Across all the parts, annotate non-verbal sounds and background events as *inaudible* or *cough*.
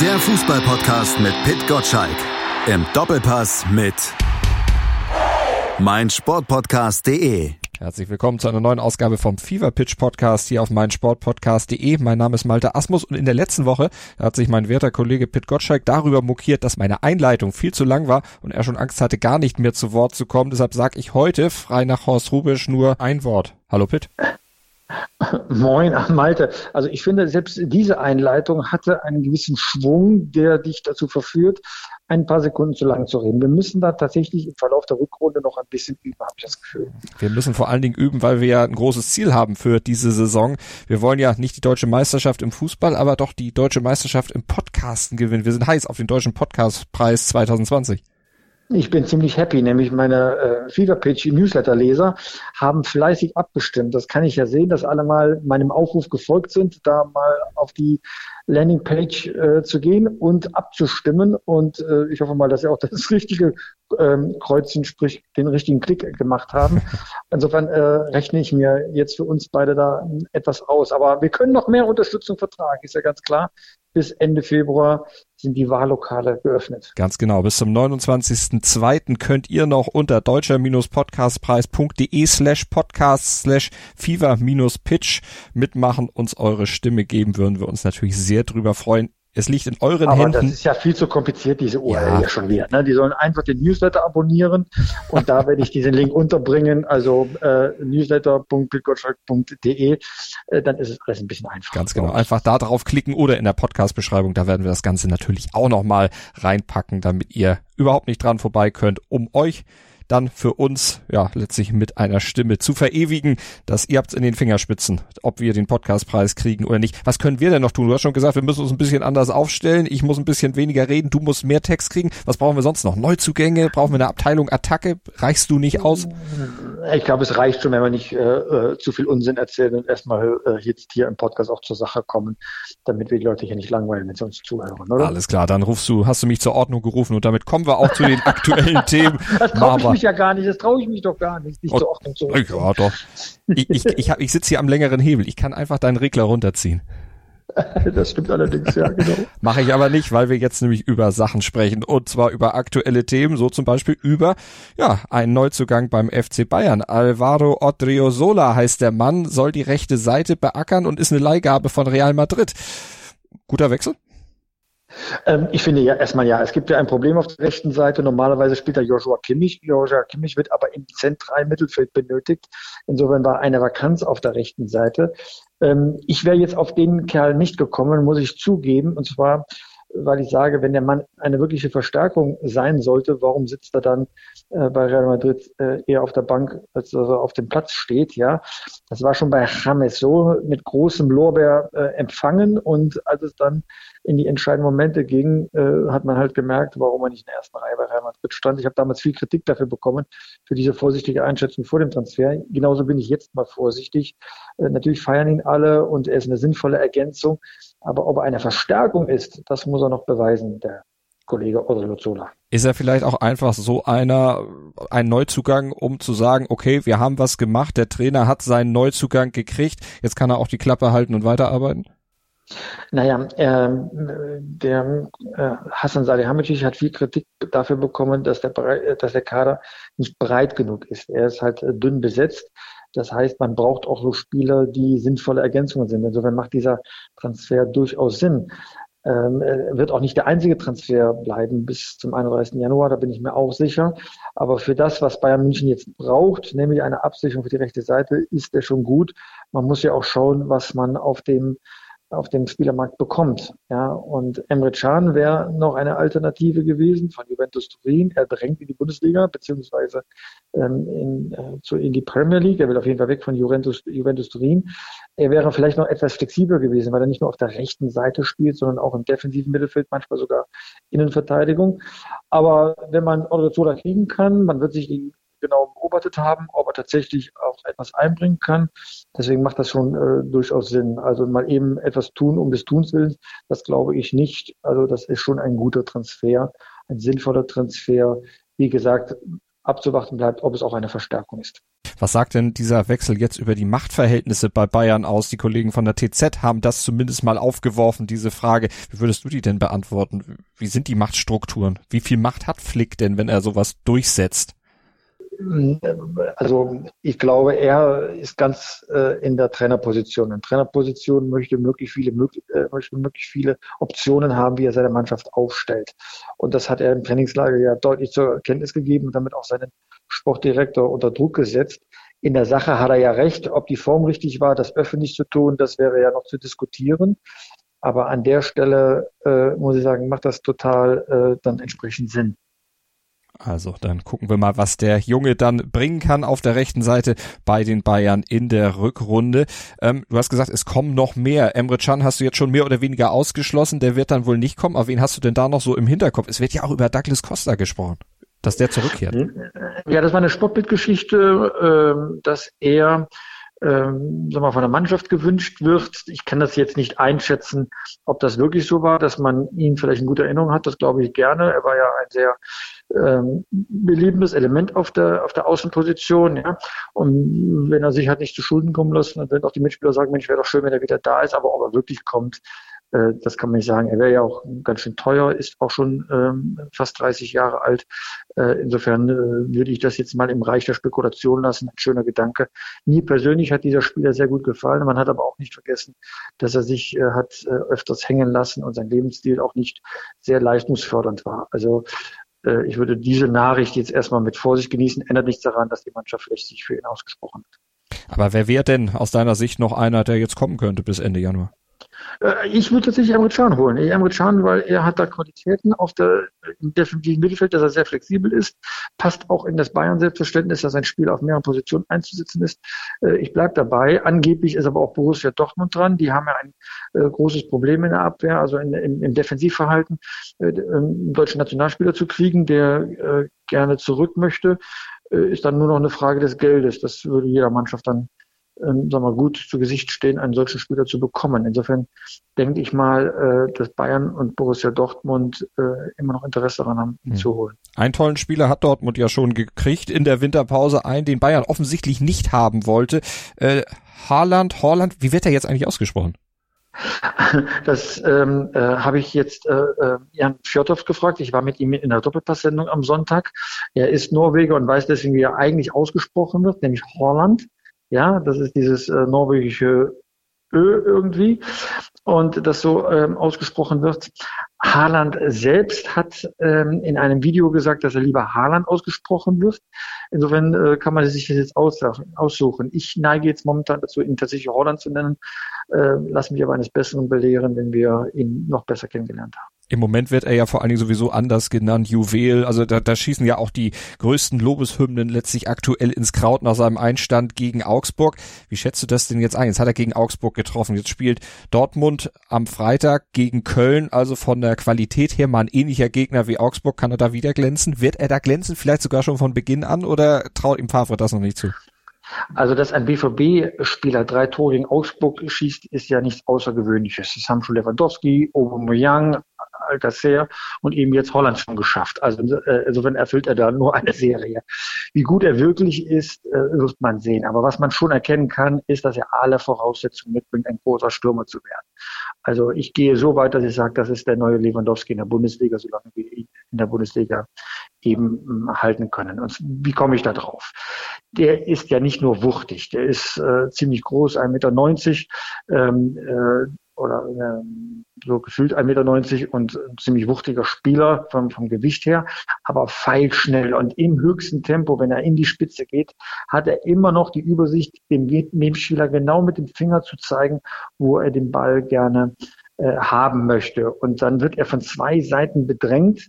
Der Fußballpodcast mit Pit Gottschalk. Im Doppelpass mit meinsportpodcast.de. Herzlich willkommen zu einer neuen Ausgabe vom Fever Pitch Podcast hier auf meinsportpodcast.de. Mein Name ist Malte Asmus und in der letzten Woche hat sich mein werter Kollege Pit Gottschalk darüber mokiert, dass meine Einleitung viel zu lang war und er schon Angst hatte, gar nicht mehr zu Wort zu kommen. Deshalb sage ich heute frei nach Horst Rubisch nur ein Wort. Hallo Pit. *laughs* Moin, Malte. Also ich finde, selbst diese Einleitung hatte einen gewissen Schwung, der dich dazu verführt, ein paar Sekunden zu lang zu reden. Wir müssen da tatsächlich im Verlauf der Rückrunde noch ein bisschen üben, habe ich das Gefühl. Wir müssen vor allen Dingen üben, weil wir ja ein großes Ziel haben für diese Saison. Wir wollen ja nicht die deutsche Meisterschaft im Fußball, aber doch die deutsche Meisterschaft im Podcasten gewinnen. Wir sind heiß auf den deutschen Podcastpreis 2020. Ich bin ziemlich happy, nämlich meine äh, Fever Pitch Newsletter-Leser haben fleißig abgestimmt. Das kann ich ja sehen, dass alle mal meinem Aufruf gefolgt sind, da mal auf die Landingpage äh, zu gehen und abzustimmen. Und äh, ich hoffe mal, dass sie auch das *laughs* richtige ähm, Kreuzchen, sprich den richtigen Klick gemacht haben. *laughs* Insofern äh, rechne ich mir jetzt für uns beide da etwas aus. Aber wir können noch mehr Unterstützung vertragen, ist ja ganz klar. Bis Ende Februar sind die Wahllokale geöffnet. Ganz genau. Bis zum 29.02. könnt ihr noch unter deutscher-podcastpreis.de slash podcast slash fever-pitch mitmachen, uns eure Stimme geben, würden wir uns natürlich sehr drüber freuen. Es liegt in euren Aber Händen. das ist ja viel zu kompliziert, diese URL ja. ja schon wieder. Ne? Die sollen einfach den Newsletter abonnieren und da werde ich diesen Link unterbringen, also äh, newsletter.bitgottschalk.de, äh, dann ist es alles ein bisschen einfacher. Ganz genau. Einfach da drauf klicken oder in der Podcast-Beschreibung, da werden wir das Ganze natürlich auch nochmal reinpacken, damit ihr überhaupt nicht dran vorbei könnt, um euch dann für uns ja letztlich mit einer Stimme zu verewigen, dass ihr habt's in den Fingerspitzen, ob wir den Podcastpreis kriegen oder nicht. Was können wir denn noch tun? Du hast schon gesagt, wir müssen uns ein bisschen anders aufstellen. Ich muss ein bisschen weniger reden, du musst mehr Text kriegen. Was brauchen wir sonst noch? Neuzugänge? Brauchen wir eine Abteilung Attacke? Reichst du nicht aus? Ich glaube, es reicht schon, wenn wir nicht äh, äh, zu viel Unsinn erzählen und erstmal äh, jetzt hier im Podcast auch zur Sache kommen, damit wir die Leute hier nicht langweilen, wenn sie uns zuhören, oder? Alles klar, dann rufst du, hast du mich zur Ordnung gerufen und damit kommen wir auch zu den aktuellen *laughs* Themen. Das traue ich mich ja gar nicht, das traue ich mich doch gar nicht, dich oh, zur Ordnung zu rufen. Ja, doch. Ich, ich, ich, hab, ich sitze hier am längeren Hebel, ich kann einfach deinen Regler runterziehen. *laughs* Das stimmt allerdings, ja, genau. *laughs* Mache ich aber nicht, weil wir jetzt nämlich über Sachen sprechen und zwar über aktuelle Themen, so zum Beispiel über, ja, einen Neuzugang beim FC Bayern. Alvaro Odriozola heißt der Mann, soll die rechte Seite beackern und ist eine Leihgabe von Real Madrid. Guter Wechsel? Ähm, ich finde ja erstmal ja, es gibt ja ein Problem auf der rechten Seite. Normalerweise spielt da Joshua Kimmich. Joshua Kimmich wird aber im zentralen Mittelfeld benötigt. Insofern war eine Vakanz auf der rechten Seite. Ähm, ich wäre jetzt auf den Kerl nicht gekommen, muss ich zugeben. Und zwar, weil ich sage, wenn der Mann eine wirkliche Verstärkung sein sollte, warum sitzt er dann äh, bei Real Madrid äh, eher auf der Bank, als er auf dem Platz steht? Ja, das war schon bei James so mit großem Lorbeer äh, empfangen und als es dann in die entscheidenden Momente ging, äh, hat man halt gemerkt, warum man nicht in der ersten Reihe bei Real Madrid stand. Ich habe damals viel Kritik dafür bekommen, für diese vorsichtige Einschätzung vor dem Transfer. Genauso bin ich jetzt mal vorsichtig. Äh, natürlich feiern ihn alle und er ist eine sinnvolle Ergänzung. Aber ob er eine Verstärkung ist, das muss er noch beweisen, der Kollege Odriozola. Ist er vielleicht auch einfach so einer, ein Neuzugang, um zu sagen, okay, wir haben was gemacht, der Trainer hat seinen Neuzugang gekriegt, jetzt kann er auch die Klappe halten und weiterarbeiten? Naja, äh, der äh, Hassan Salihamidzic hat viel Kritik dafür bekommen, dass der, dass der Kader nicht breit genug ist. Er ist halt äh, dünn besetzt. Das heißt, man braucht auch so Spieler, die sinnvolle Ergänzungen sind. Insofern macht dieser Transfer durchaus Sinn. Ähm, wird auch nicht der einzige Transfer bleiben bis zum 31. Januar, da bin ich mir auch sicher. Aber für das, was Bayern München jetzt braucht, nämlich eine Absicherung für die rechte Seite, ist er schon gut. Man muss ja auch schauen, was man auf dem auf dem Spielermarkt bekommt. Ja, und Emre Can wäre noch eine Alternative gewesen von Juventus Turin. Er drängt in die Bundesliga beziehungsweise ähm, in, äh, zu, in die Premier League. Er will auf jeden Fall weg von Juventus, Juventus Turin. Er wäre vielleicht noch etwas flexibler gewesen, weil er nicht nur auf der rechten Seite spielt, sondern auch im defensiven Mittelfeld, manchmal sogar Innenverteidigung. Aber wenn man Odriozola kriegen kann, man wird sich die genau beobachtet haben, ob er tatsächlich auch etwas einbringen kann. Deswegen macht das schon äh, durchaus Sinn. Also mal eben etwas tun um des Tuns willens, das glaube ich nicht. Also das ist schon ein guter Transfer, ein sinnvoller Transfer. Wie gesagt, abzuwarten bleibt, ob es auch eine Verstärkung ist. Was sagt denn dieser Wechsel jetzt über die Machtverhältnisse bei Bayern aus? Die Kollegen von der TZ haben das zumindest mal aufgeworfen, diese Frage. Wie würdest du die denn beantworten? Wie sind die Machtstrukturen? Wie viel Macht hat Flick denn, wenn er sowas durchsetzt? Also ich glaube, er ist ganz äh, in der Trainerposition. In Trainerposition möchte möglichst viele, möglich, äh, möchte möglichst viele Optionen haben, wie er seine Mannschaft aufstellt. Und das hat er im Trainingslager ja deutlich zur Kenntnis gegeben und damit auch seinen Sportdirektor unter Druck gesetzt. In der Sache hat er ja recht. Ob die Form richtig war, das öffentlich zu tun, das wäre ja noch zu diskutieren. Aber an der Stelle, äh, muss ich sagen, macht das total äh, dann entsprechend Sinn. Also dann gucken wir mal, was der Junge dann bringen kann auf der rechten Seite bei den Bayern in der Rückrunde. Ähm, du hast gesagt, es kommen noch mehr. Emre Can hast du jetzt schon mehr oder weniger ausgeschlossen. Der wird dann wohl nicht kommen. Aber wen hast du denn da noch so im Hinterkopf? Es wird ja auch über Douglas Costa gesprochen, dass der zurückkehrt. Ja, das war eine Sportbildgeschichte, äh, dass er ähm, sagen wir, von der Mannschaft gewünscht wird. Ich kann das jetzt nicht einschätzen, ob das wirklich so war, dass man ihn vielleicht in guter Erinnerung hat. Das glaube ich gerne. Er war ja ein sehr ähm, beliebendes Element auf der, auf der Außenposition. Ja. Und wenn er sich halt nicht zu Schulden kommen lässt, dann werden auch die Mitspieler sagen, Mensch, wäre doch schön, wenn er wieder da ist. Aber ob er wirklich kommt, äh, das kann man nicht sagen. Er wäre ja auch ganz schön teuer, ist auch schon ähm, fast 30 Jahre alt. Äh, insofern äh, würde ich das jetzt mal im Reich der Spekulation lassen. Ein schöner Gedanke. Mir persönlich hat dieser Spieler sehr gut gefallen. Man hat aber auch nicht vergessen, dass er sich äh, hat äh, öfters hängen lassen und sein Lebensstil auch nicht sehr leistungsfördernd war. Also äh, ich würde diese Nachricht jetzt erstmal mit Vorsicht genießen. Ändert nichts daran, dass die Mannschaft vielleicht sich für ihn ausgesprochen hat. Aber wer wäre denn aus deiner Sicht noch einer, der jetzt kommen könnte bis Ende Januar? Äh, ich würde tatsächlich Emre Can holen. Emre Can, weil er hat da Qualitäten auf der, im defensiven Mittelfeld, dass er sehr flexibel ist, passt auch in das Bayern-Selbstverständnis, dass sein Spiel auf mehreren Positionen einzusetzen ist. Äh, ich bleibe dabei. Angeblich ist aber auch Borussia Dortmund dran. Die haben ja ein äh, großes Problem in der Abwehr, also in, in, im Defensivverhalten, einen deutschen Nationalspieler zu kriegen, der gerne zurück möchte ist dann nur noch eine Frage des Geldes. Das würde jeder Mannschaft dann ähm, sagen wir, gut zu Gesicht stehen, einen solchen Spieler zu bekommen. Insofern denke ich mal, äh, dass Bayern und Borussia Dortmund äh, immer noch Interesse daran haben, ihn hm. zu holen. Einen tollen Spieler hat Dortmund ja schon gekriegt in der Winterpause, einen, den Bayern offensichtlich nicht haben wollte. Äh, Haaland, Haaland, wie wird er jetzt eigentlich ausgesprochen? *laughs* Das ähm, äh, habe ich jetzt äh, Jan Fjordhoff gefragt. Ich war mit ihm in der Doppelpass-Sendung am Sonntag. Er ist Norweger und weiß deswegen, wie er eigentlich ausgesprochen wird, nämlich Holland. Ja, das ist dieses äh, norwegische Ö irgendwie und das so ähm, ausgesprochen wird. Haaland selbst hat ähm, in einem Video gesagt, dass er lieber Haaland ausgesprochen wird. Insofern äh, kann man sich das jetzt aussuchen. Ich neige jetzt momentan dazu, ihn tatsächlich Holland zu nennen, äh, lass mich aber eines Besseren belehren, wenn wir ihn noch besser kennengelernt haben. Im Moment wird er ja vor allen Dingen sowieso anders genannt, Juwel. Also da, da schießen ja auch die größten Lobeshymnen letztlich aktuell ins Kraut nach seinem Einstand gegen Augsburg. Wie schätzt du das denn jetzt ein? Jetzt hat er gegen Augsburg getroffen. Jetzt spielt Dortmund am Freitag gegen Köln. Also von der Qualität her mal ein ähnlicher Gegner wie Augsburg. Kann er da wieder glänzen? Wird er da glänzen? Vielleicht sogar schon von Beginn an oder traut ihm Favre das noch nicht zu? Also, dass ein BVB-Spieler drei Tore gegen Augsburg schießt, ist ja nichts Außergewöhnliches. Das haben schon Lewandowski, Aubameyang, Alcacer und eben jetzt Holland schon geschafft. Also äh, insofern erfüllt er da nur eine Serie. Wie gut er wirklich ist, äh, wird man sehen. Aber was man schon erkennen kann, ist, dass er alle Voraussetzungen mitbringt, ein großer Stürmer zu werden. Also ich gehe so weit, dass ich sage, das ist der neue Lewandowski in der Bundesliga, solange wir ihn in der Bundesliga eben hm, halten können. Und wie komme ich da drauf? Der ist ja nicht nur wuchtig, der ist äh, ziemlich groß, 1,90 Meter. Ähm, äh, oder äh, so gefühlt 1,90 Meter und ziemlich wuchtiger Spieler vom, vom Gewicht her, aber feilschnell und im höchsten Tempo, wenn er in die Spitze geht, hat er immer noch die Übersicht, dem Nebenspieler genau mit dem Finger zu zeigen, wo er den Ball gerne äh, haben möchte. Und dann wird er von zwei Seiten bedrängt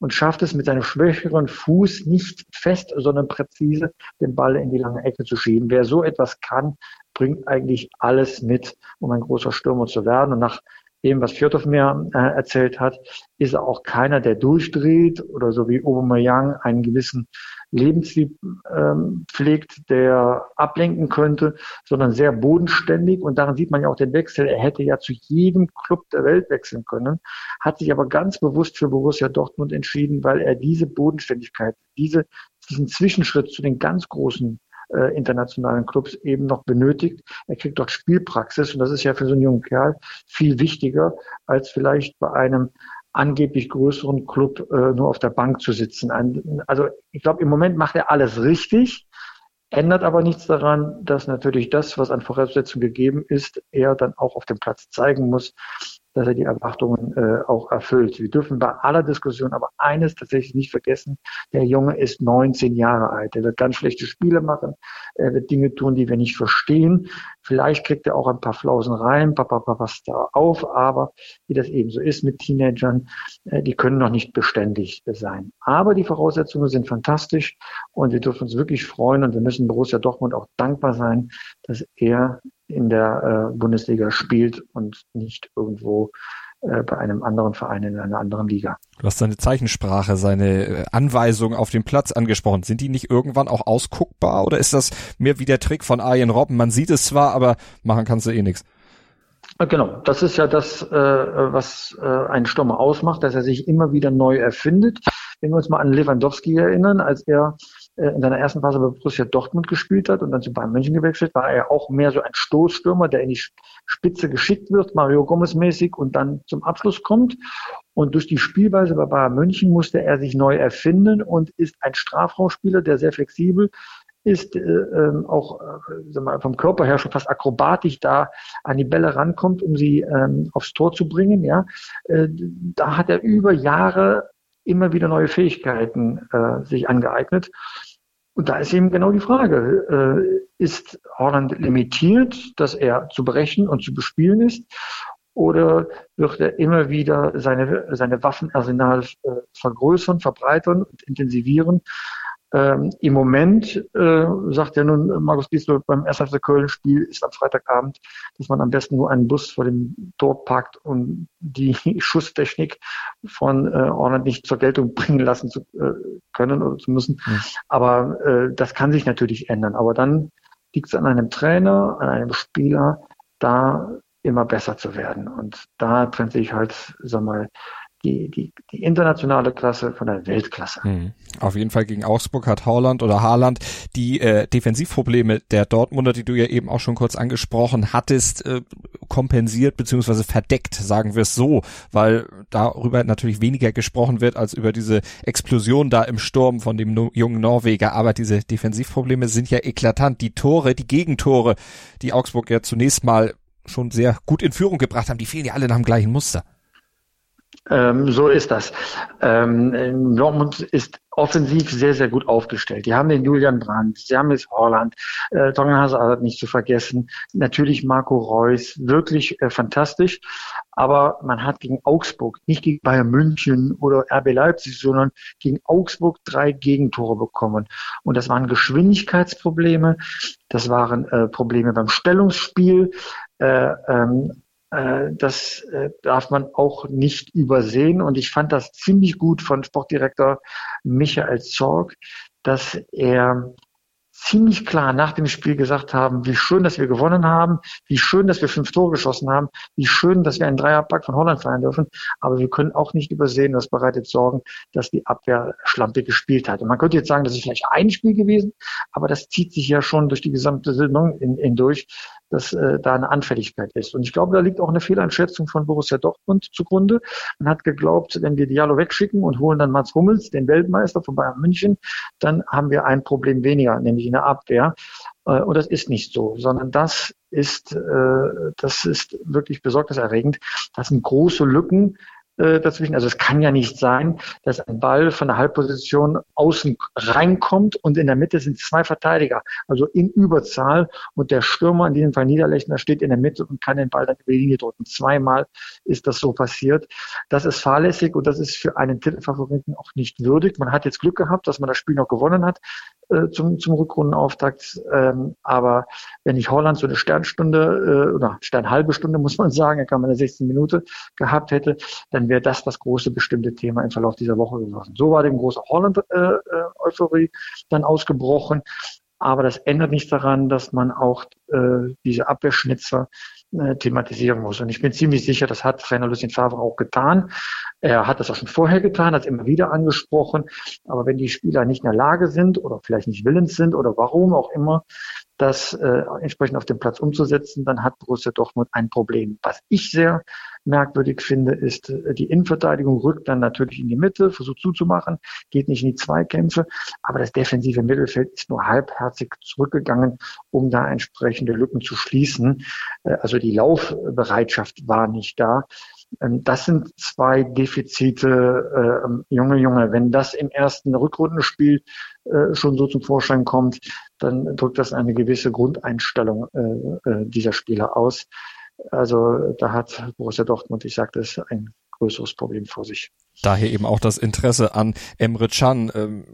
und schafft es mit seinem schwächeren Fuß nicht fest, sondern präzise den Ball in die lange Ecke zu schieben. Wer so etwas kann, bringt eigentlich alles mit, um ein großer Stürmer zu werden. Und nach dem, was Fjordhoff mir äh, erzählt hat, ist er auch keiner, der durchdreht oder so wie Aubameyang einen gewissen Lebensstil ähm, pflegt, der ablenken könnte, sondern sehr bodenständig. Und daran sieht man ja auch den Wechsel. Er hätte ja zu jedem Club der Welt wechseln können, hat sich aber ganz bewusst für Borussia Dortmund entschieden, weil er diese Bodenständigkeit, diese diesen Zwischenschritt zu den ganz großen äh, internationalen Clubs eben noch benötigt. Er kriegt dort Spielpraxis und das ist ja für so einen jungen Kerl viel wichtiger als vielleicht bei einem angeblich größeren Club äh, nur auf der Bank zu sitzen. Ein, also ich glaube, im Moment macht er alles richtig, ändert aber nichts daran, dass natürlich das, was an Voraussetzungen gegeben ist, er dann auch auf dem Platz zeigen muss dass er die Erwartungen äh, auch erfüllt. Wir dürfen bei aller Diskussion aber eines tatsächlich nicht vergessen. Der Junge ist 19 Jahre alt. Er wird ganz schlechte Spiele machen. Er wird Dinge tun, die wir nicht verstehen. Vielleicht kriegt er auch ein paar Flausen rein, papa, papa, da auf. Aber wie das eben so ist mit Teenagern, äh, die können noch nicht beständig sein. Aber die Voraussetzungen sind fantastisch und wir dürfen uns wirklich freuen und wir müssen Borussia Dortmund auch dankbar sein, dass er in der äh, Bundesliga spielt und nicht irgendwo äh, bei einem anderen Verein in einer anderen Liga. Du hast seine Zeichensprache, seine äh, Anweisungen auf dem Platz angesprochen. Sind die nicht irgendwann auch ausguckbar oder ist das mehr wie der Trick von Arjen Robben? Man sieht es zwar, aber machen kannst du eh nichts. Genau, das ist ja das, äh, was äh, einen Stürmer ausmacht, dass er sich immer wieder neu erfindet. Wenn wir uns mal an Lewandowski erinnern, als er äh, in seiner ersten Phase bei Borussia Dortmund gespielt hat und dann zu Bayern München gewechselt, war er auch mehr so ein Stoßstürmer, der in die Spitze geschickt wird, Mario Gomez mäßig und dann zum Abschluss kommt. Und durch die Spielweise bei Bayern München musste er sich neu erfinden und ist ein Strafraumspieler, der sehr flexibel ist, äh, ähm, auch äh, mal, vom Körper her schon fast akrobatisch da an die Bälle rankommt, um sie ähm, aufs Tor zu bringen. Ja, äh, da hat er über Jahre immer wieder neue Fähigkeiten äh, sich angeeignet. Und da ist eben genau die Frage, äh, ist Holland limitiert, dass er zu berechnen und zu bespielen ist? Oder wird er immer wieder seine, seine Waffenarsenal äh, vergrößern, verbreitern und intensivieren? Ähm, Im Moment äh, sagt ja nun Markus Giesler beim 1. FC Köln-Spiel ist am Freitagabend, dass man am besten nur einen Bus vor dem Tor parkt, um die *laughs* Schusstechnik von äh, Orland nicht zur Geltung bringen lassen zu äh, können oder zu müssen. Mhm. Aber äh, das kann sich natürlich ändern. Aber dann liegt es an einem Trainer, an einem Spieler, da immer besser zu werden. Und da trennt sich halt, sag mal, die, die, die internationale Klasse von der Weltklasse. Hm. Auf jeden Fall gegen Augsburg hat Haaland oder Haaland die äh, Defensivprobleme der Dortmunder, die du ja eben auch schon kurz angesprochen hattest, äh, kompensiert beziehungsweise verdeckt, sagen wir es so, weil darüber natürlich weniger gesprochen wird als über diese Explosion da im Sturm von dem no jungen Norweger. Aber diese Defensivprobleme sind ja eklatant. Die Tore, die Gegentore, die Augsburg ja zunächst mal schon sehr gut in Führung gebracht haben, die fehlen ja alle nach dem gleichen Muster. Ähm, so ist das. Ähm, Dortmund ist offensiv sehr, sehr gut aufgestellt. Die haben den Julian Brandt, sie haben jetzt Holland, äh, Tongen Hazard nicht zu vergessen, natürlich Marco Reus, wirklich äh, fantastisch. Aber man hat gegen Augsburg, nicht gegen Bayern München oder RB Leipzig, sondern gegen Augsburg drei Gegentore bekommen. Und das waren Geschwindigkeitsprobleme, das waren äh, Probleme beim Stellungsspiel. Äh, ähm, äh, das äh, darf man auch nicht übersehen. Und ich fand das ziemlich gut von Sportdirektor Michael Zorg, dass er ziemlich klar nach dem Spiel gesagt haben, wie schön, dass wir gewonnen haben, wie schön, dass wir fünf Tore geschossen haben, wie schön, dass wir einen Dreierpack von Holland feiern dürfen. Aber wir können auch nicht übersehen, das bereitet Sorgen, dass die Abwehr schlampig gespielt hat. Und man könnte jetzt sagen, das ist vielleicht ein Spiel gewesen, aber das zieht sich ja schon durch die gesamte Saison in, in durch, dass äh, da eine Anfälligkeit ist. Und ich glaube, da liegt auch eine Fehleinschätzung von Borussia Dortmund zugrunde. Man hat geglaubt, wenn wir Diallo wegschicken und holen dann Mats Hummels, den Weltmeister von Bayern München, dann haben wir ein Problem weniger, nämlich in der Abwehr. Äh, und das ist nicht so, sondern das ist, äh, das ist wirklich besorgniserregend. Das sind große Lücken äh, dazwischen. Also es kann ja nicht sein, dass ein Ball von der Halbposition außen reinkommt und in der Mitte sind zwei Verteidiger, also in Überzahl und der Stürmer, in diesem Fall Niederlechner, steht in der Mitte und kann den Ball dann über die Linie drücken. Zweimal ist das so passiert. Das ist fahrlässig und das ist für einen Titelfavoriten auch nicht würdig. Man hat jetzt Glück gehabt, dass man das Spiel noch gewonnen hat äh, zum, zum Rückrundenauftakt. Ähm, aber wenn ich Holland so eine Sternstunde äh, oder Sternhalbe Stunde, *laughs* muss man sagen, er kam in der 16 Minute gehabt hätte, dann wäre das das große bestimmte Thema im Verlauf dieser Woche gewesen. So war dem große Holland-Euphorie äh, dann ausgebrochen. Aber das ändert nichts daran, dass man auch äh, diese Abwehrschnitzer äh, thematisieren muss. Und ich bin ziemlich sicher, das hat Trainer Lucien Favre auch getan. Er hat das auch schon vorher getan, hat es immer wieder angesprochen. Aber wenn die Spieler nicht in der Lage sind oder vielleicht nicht willens sind oder warum auch immer, das äh, entsprechend auf dem Platz umzusetzen, dann hat Borussia Dortmund ein Problem. Was ich sehr merkwürdig finde, ist, äh, die Innenverteidigung rückt dann natürlich in die Mitte, versucht zuzumachen, geht nicht in die Zweikämpfe, aber das defensive Mittelfeld ist nur halbherzig zurückgegangen, um da entsprechende Lücken zu schließen. Äh, also die Laufbereitschaft war nicht da. Ähm, das sind zwei Defizite, äh, Junge, Junge. Wenn das im ersten Rückrundenspiel äh, schon so zum Vorschein kommt, dann drückt das eine gewisse Grundeinstellung äh, äh, dieser Spieler aus. Also da hat Borussia Dortmund, ich sagte es, ein größeres Problem vor sich. Daher eben auch das Interesse an Emre Can. Ähm,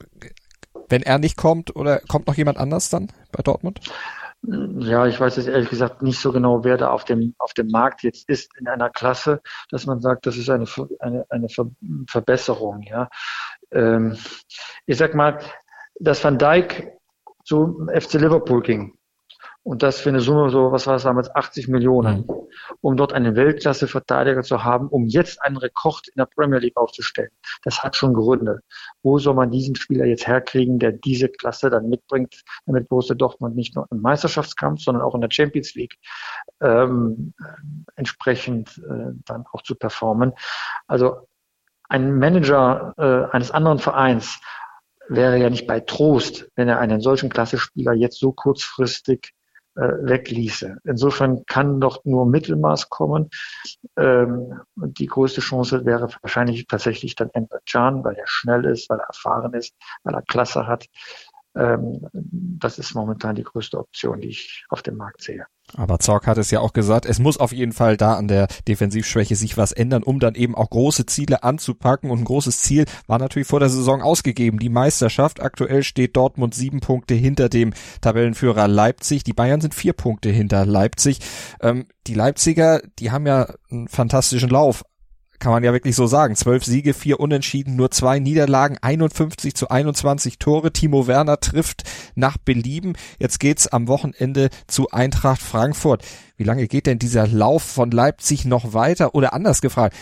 wenn er nicht kommt oder kommt noch jemand anders dann bei Dortmund? Ja, ich weiß jetzt ehrlich gesagt nicht so genau, wer da auf dem, auf dem Markt jetzt ist in einer Klasse, dass man sagt, das ist eine, eine, eine Ver Verbesserung. Ja. Ähm, ich sag mal, dass Van Dijk zu FC Liverpool ging, und das für eine Summe so, was war es damals, 80 Millionen, mhm. um dort einen Weltklasse-Verteidiger zu haben, um jetzt einen Rekord in der Premier League aufzustellen. Das hat schon Gründe. Wo soll man diesen Spieler jetzt herkriegen, der diese Klasse dann mitbringt, damit Borussia Dortmund nicht nur im Meisterschaftskampf, sondern auch in der Champions League ähm, entsprechend äh, dann auch zu performen. Also ein Manager äh, eines anderen Vereins wäre ja nicht bei Trost, wenn er einen solchen Klasse-Spieler jetzt so kurzfristig äh, wegließe. Insofern kann doch nur Mittelmaß kommen. Ähm, und die größte Chance wäre wahrscheinlich tatsächlich dann Emre Can, weil er schnell ist, weil er erfahren ist, weil er Klasse hat. Ähm, das ist momentan die größte Option, die ich auf dem Markt sehe. Aber Zorc hat es ja auch gesagt, es muss auf jeden Fall da an der Defensivschwäche sich was ändern, um dann eben auch große Ziele anzupacken. Und ein großes Ziel war natürlich vor der Saison ausgegeben, die Meisterschaft. Aktuell steht Dortmund sieben Punkte hinter dem Tabellenführer Leipzig. Die Bayern sind vier Punkte hinter Leipzig. Ähm, die Leipziger, die haben ja einen fantastischen Lauf kann man ja wirklich so sagen. Zwölf Siege, vier Unentschieden, nur zwei Niederlagen, 51 zu 21 Tore. Timo Werner trifft nach Belieben. Jetzt geht's am Wochenende zu Eintracht Frankfurt. Wie lange geht denn dieser Lauf von Leipzig noch weiter? Oder anders gefragt,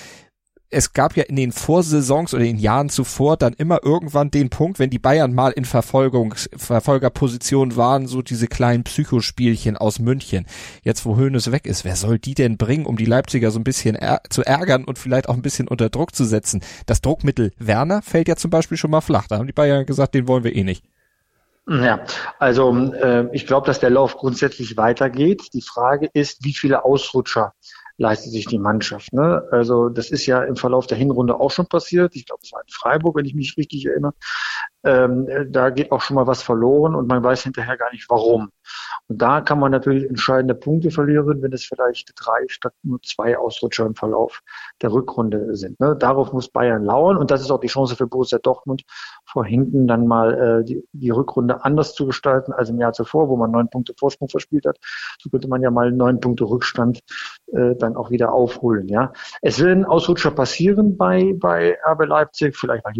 es gab ja in den Vorsaisons oder in Jahren zuvor dann immer irgendwann den Punkt, wenn die Bayern mal in Verfolgung, Verfolgerposition waren, so diese kleinen Psychospielchen aus München. Jetzt, wo Höhnes weg ist, wer soll die denn bringen, um die Leipziger so ein bisschen zu ärgern und vielleicht auch ein bisschen unter Druck zu setzen? Das Druckmittel Werner fällt ja zum Beispiel schon mal flach. Da haben die Bayern gesagt, den wollen wir eh nicht. Ja, also äh, ich glaube, dass der Lauf grundsätzlich weitergeht. Die Frage ist, wie viele Ausrutscher leistet sich die Mannschaft. Ne? Also das ist ja im Verlauf der Hinrunde auch schon passiert. Ich glaube, es war in Freiburg, wenn ich mich richtig erinnere. Ähm, da geht auch schon mal was verloren und man weiß hinterher gar nicht warum. Und da kann man natürlich entscheidende Punkte verlieren, wenn es vielleicht drei statt nur zwei Ausrutscher im Verlauf der Rückrunde sind. Ne? Darauf muss Bayern lauern und das ist auch die Chance für Borussia Dortmund, vor hinten dann mal äh, die, die Rückrunde anders zu gestalten als im Jahr zuvor, wo man neun Punkte Vorsprung verspielt hat. So könnte man ja mal neun Punkte Rückstand äh, dann auch wieder aufholen. Ja, Es werden Ausrutscher passieren bei, bei RB Leipzig, vielleicht weil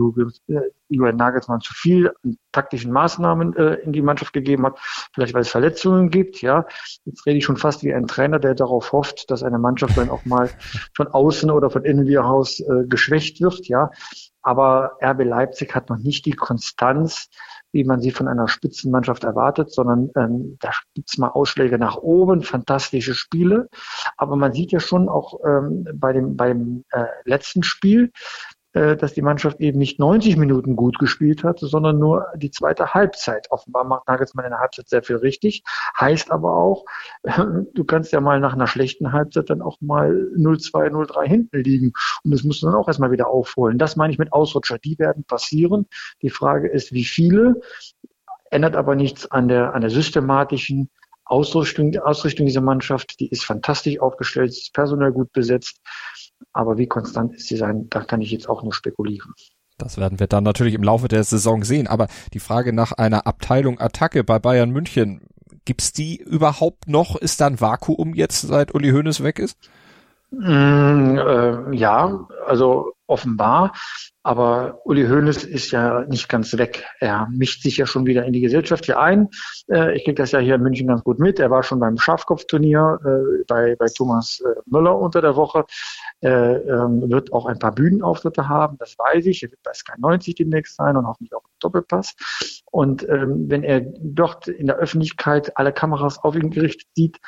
äh, Julian Nagelsmann zu viel an taktischen Maßnahmen äh, in die Mannschaft gegeben hat, vielleicht weil es Verletzungen gibt. Ja, Jetzt rede ich schon fast wie ein Trainer, der darauf hofft, dass eine Mannschaft dann auch mal von außen oder von innen wie Haus äh, geschwächt wird. Ja, aber RB Leipzig hat noch nicht die Konstanz, wie man sie von einer Spitzenmannschaft erwartet, sondern ähm, da gibt's mal Ausschläge nach oben, fantastische Spiele. Aber man sieht ja schon auch ähm, bei dem beim äh, letzten Spiel, dass die Mannschaft eben nicht 90 Minuten gut gespielt hat, sondern nur die zweite Halbzeit. Offenbar macht Nagelsmann in der Halbzeit sehr viel richtig. Heißt aber auch, *laughs* du kannst ja mal nach einer schlechten Halbzeit dann auch mal 0-2, 0-3 hinten liegen. Und das musst du dann auch erstmal wieder aufholen. Das meine ich mit Ausrutscher. Die werden passieren. Die Frage ist, wie viele? Ändert aber nichts an der, an der systematischen Ausrichtung, Ausrichtung dieser Mannschaft. Die ist fantastisch aufgestellt, ist personell gut besetzt. Aber wie konstant ist sie sein, da kann ich jetzt auch nur spekulieren. Das werden wir dann natürlich im Laufe der Saison sehen. Aber die Frage nach einer Abteilung Attacke bei Bayern München, gibt's die überhaupt noch? Ist da ein Vakuum jetzt, seit Uli Hoeneß weg ist? Mm, äh, ja, also offenbar. Aber Uli Hoeneß ist ja nicht ganz weg. Er mischt sich ja schon wieder in die Gesellschaft hier ein. Äh, ich kriege das ja hier in München ganz gut mit. Er war schon beim Schafkopfturnier äh, bei, bei Thomas äh, Müller unter der Woche. Er ähm, wird auch ein paar Bühnenauftritte haben, das weiß ich. Er wird bei Sky 90 demnächst sein und hoffentlich auch im Doppelpass. Und ähm, wenn er dort in der Öffentlichkeit alle Kameras auf ihn gerichtet sieht,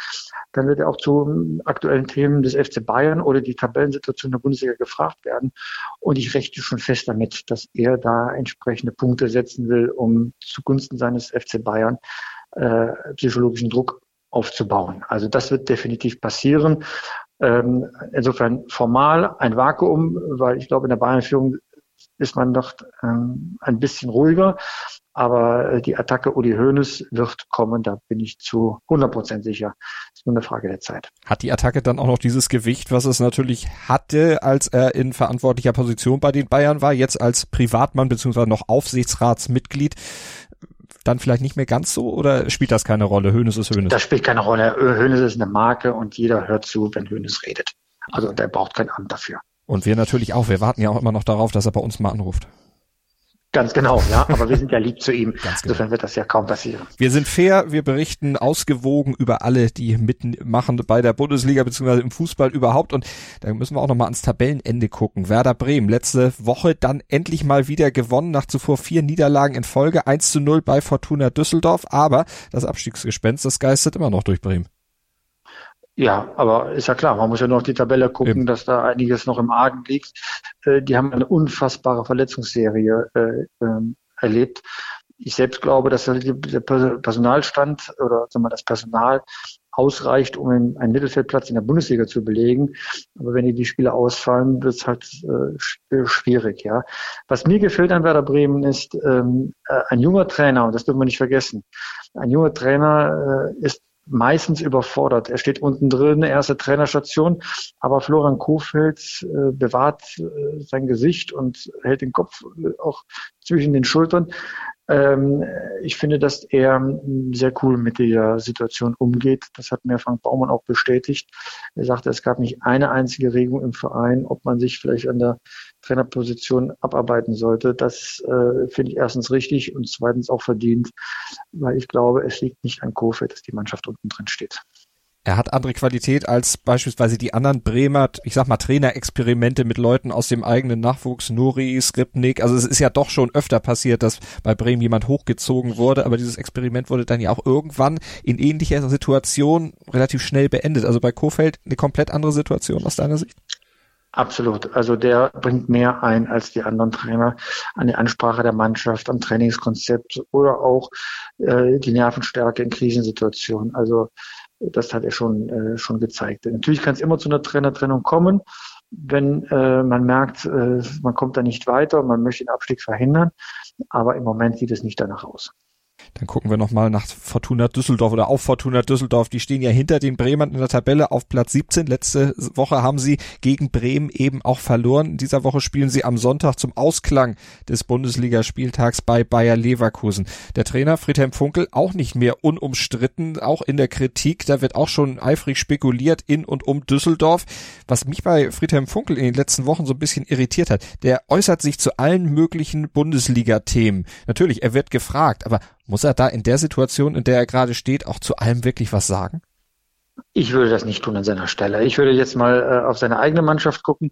dann wird er auch zu aktuellen Themen des FC Bayern oder die Tabellensituation der Bundesliga gefragt werden. Und ich rechne schon fest damit, dass er da entsprechende Punkte setzen will, um zugunsten seines FC Bayern äh, psychologischen Druck aufzubauen. Also das wird definitiv passieren. Ähm, insofern formal ein Vakuum, weil ich glaube, in der Bayern-Führung ist man doch ähm, ein bisschen ruhiger. Aber äh, die Attacke Uli Hoeneß wird kommen, da bin ich zu 100 Prozent sicher. Das ist nur eine Frage der Zeit. Hat die Attacke dann auch noch dieses Gewicht, was es natürlich hatte, als er in verantwortlicher Position bei den Bayern war, jetzt als Privatmann beziehungsweise noch Aufsichtsratsmitglied? Dann vielleicht nicht mehr ganz so oder spielt das keine Rolle? Hoeneß ist Hoeneß. Das spielt keine Rolle. Hoeneß ist eine Marke und jeder hört zu, wenn Hoeneß redet. Also der braucht kein Amt dafür. Und wir natürlich auch. Wir warten ja auch immer noch darauf, dass er bei uns mal anruft. Ganz genau, ja. Aber wir sind ja lieb zu ihm. *laughs* Genau. Insofern wird das ja kaum passieren. Wir sind fair, wir berichten ausgewogen über alle, die mitmachen bei der Bundesliga bzw. im Fußball überhaupt. Und da müssen wir auch nochmal ans Tabellenende gucken. Werder Bremen, letzte Woche dann endlich mal wieder gewonnen, nach zuvor vier Niederlagen in Folge. 1 zu 0 bei Fortuna Düsseldorf. Aber das Abstiegsgespenst, das geistert immer noch durch Bremen. Ja, aber ist ja klar, man muss ja noch die Tabelle gucken, Eben. dass da einiges noch im Argen liegt. Äh, die haben eine unfassbare Verletzungsserie äh, ähm, erlebt. Ich selbst glaube, dass der Personalstand oder sagen wir, das Personal ausreicht, um einen Mittelfeldplatz in der Bundesliga zu belegen. Aber wenn die Spieler ausfallen, wird es halt äh, schwierig. Ja, was mir gefällt an Werder Bremen ist ähm, äh, ein junger Trainer und das dürfen wir nicht vergessen. Ein junger Trainer äh, ist meistens überfordert. Er steht unten drin, erste Trainerstation, aber Florian Kofeld äh, bewahrt äh, sein Gesicht und hält den Kopf äh, auch zwischen den Schultern. Ähm, ich finde, dass er sehr cool mit der Situation umgeht. Das hat mir Frank Baumann auch bestätigt. Er sagte, es gab nicht eine einzige Regung im Verein, ob man sich vielleicht an der Trainerposition abarbeiten sollte. Das äh, finde ich erstens richtig und zweitens auch verdient, weil ich glaube, es liegt nicht an Kofeld, dass die Mannschaft unten drin steht. Er hat andere Qualität als beispielsweise die anderen Bremer, ich sag mal Trainerexperimente mit Leuten aus dem eigenen Nachwuchs, Nuri, Skripnik. Also es ist ja doch schon öfter passiert, dass bei Bremen jemand hochgezogen wurde, aber dieses Experiment wurde dann ja auch irgendwann in ähnlicher Situation relativ schnell beendet. Also bei Kofeld eine komplett andere Situation aus deiner Sicht? Absolut. Also der bringt mehr ein als die anderen Trainer an die Ansprache der Mannschaft, am Trainingskonzept oder auch äh, die Nervenstärke in Krisensituationen. Also das hat er schon, äh, schon gezeigt. Natürlich kann es immer zu einer Trainertrennung kommen, wenn äh, man merkt, äh, man kommt da nicht weiter und man möchte den Abstieg verhindern. Aber im Moment sieht es nicht danach aus. Dann gucken wir nochmal nach Fortuna Düsseldorf oder auf Fortuna Düsseldorf. Die stehen ja hinter den Bremern in der Tabelle auf Platz 17. Letzte Woche haben sie gegen Bremen eben auch verloren. In dieser Woche spielen sie am Sonntag zum Ausklang des Bundesligaspieltags bei Bayer Leverkusen. Der Trainer Friedhelm Funkel auch nicht mehr unumstritten, auch in der Kritik. Da wird auch schon eifrig spekuliert in und um Düsseldorf. Was mich bei Friedhelm Funkel in den letzten Wochen so ein bisschen irritiert hat, der äußert sich zu allen möglichen Bundesliga-Themen. Natürlich, er wird gefragt, aber muss er da in der Situation, in der er gerade steht, auch zu allem wirklich was sagen? Ich würde das nicht tun an seiner Stelle. Ich würde jetzt mal äh, auf seine eigene Mannschaft gucken.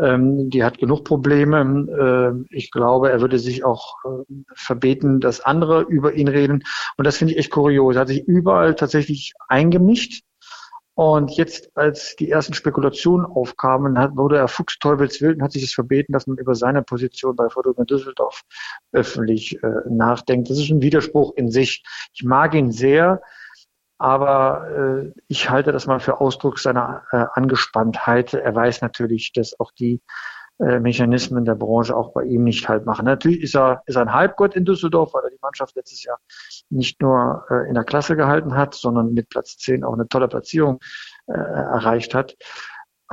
Ähm, die hat genug Probleme. Äh, ich glaube, er würde sich auch äh, verbeten, dass andere über ihn reden. Und das finde ich echt kurios. Er hat sich überall tatsächlich eingemischt. Und jetzt, als die ersten Spekulationen aufkamen, hat, wurde er fuchsteufelswild und hat sich das verbeten, dass man über seine Position bei Fortuna Düsseldorf öffentlich äh, nachdenkt. Das ist ein Widerspruch in sich. Ich mag ihn sehr, aber äh, ich halte das mal für Ausdruck seiner äh, Angespanntheit. Er weiß natürlich, dass auch die äh, Mechanismen der Branche auch bei ihm nicht halt machen. Natürlich ist er, ist er ein Halbgott in Düsseldorf, weil er die Mannschaft letztes Jahr nicht nur äh, in der Klasse gehalten hat, sondern mit Platz 10 auch eine tolle Platzierung äh, erreicht hat.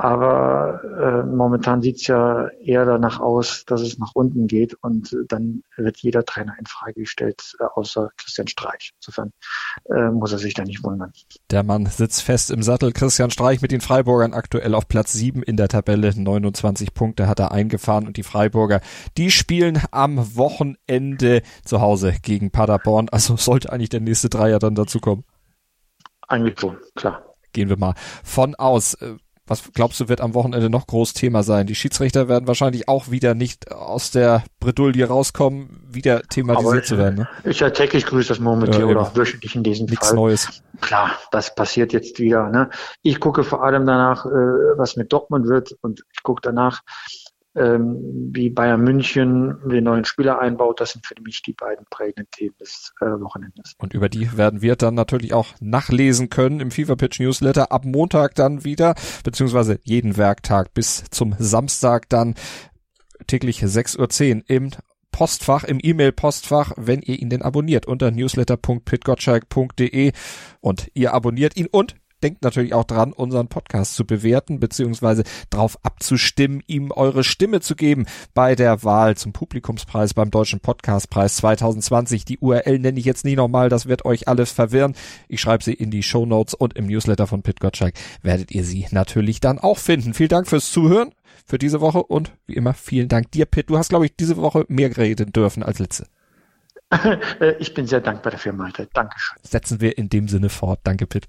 Aber äh, momentan sieht es ja eher danach aus, dass es nach unten geht und dann wird jeder Trainer in Frage gestellt, äh, außer Christian Streich. Insofern äh, muss er sich da nicht wundern. Der Mann sitzt fest im Sattel. Christian Streich mit den Freiburgern aktuell auf Platz 7 in der Tabelle. 29 Punkte hat er eingefahren und die Freiburger, die spielen am Wochenende zu Hause gegen Paderborn. Also sollte eigentlich der nächste Dreier dann dazu kommen. Eigentlich so, klar. Gehen wir mal von aus. Was glaubst du, wird am Wochenende noch groß Thema sein? Die Schiedsrichter werden wahrscheinlich auch wieder nicht aus der Bredouille rauskommen, wieder thematisiert zu werden. Ne? Ist ja täglich grüßt das Murmeltier ja, oder auch wöchentlich in diesem Nichts Fall. Neues. Klar, das passiert jetzt wieder. Ne? Ich gucke vor allem danach, äh, was mit Dortmund wird und ich gucke danach, ähm, wie Bayern München den neuen Spieler einbaut. Das sind für mich die beiden prägenden Themen des äh, Wochenendes. Und über die werden wir dann natürlich auch nachlesen können im FIFA Pitch Newsletter ab Montag dann wieder, beziehungsweise jeden Werktag bis zum Samstag dann täglich 6.10 Uhr im Postfach, im E-Mail-Postfach, wenn ihr ihn denn abonniert unter newsletter.pitgottschalk.de und ihr abonniert ihn und denkt natürlich auch dran, unseren Podcast zu bewerten, beziehungsweise darauf abzustimmen, ihm eure Stimme zu geben bei der Wahl zum Publikumspreis beim Deutschen Podcastpreis 2020. Die URL nenne ich jetzt nie nochmal, das wird euch alles verwirren. Ich schreibe sie in die Show Notes und im Newsletter von Pit Gottschalk werdet ihr sie natürlich dann auch finden. Vielen Dank fürs Zuhören für diese Woche und wie immer vielen Dank dir, Pitt. Du hast, glaube ich, diese Woche mehr reden dürfen als letzte. *laughs* Ich bin sehr dankbar dafür, Malte. Dankeschön. Setzen wir in dem Sinne fort. Danke, Pitt.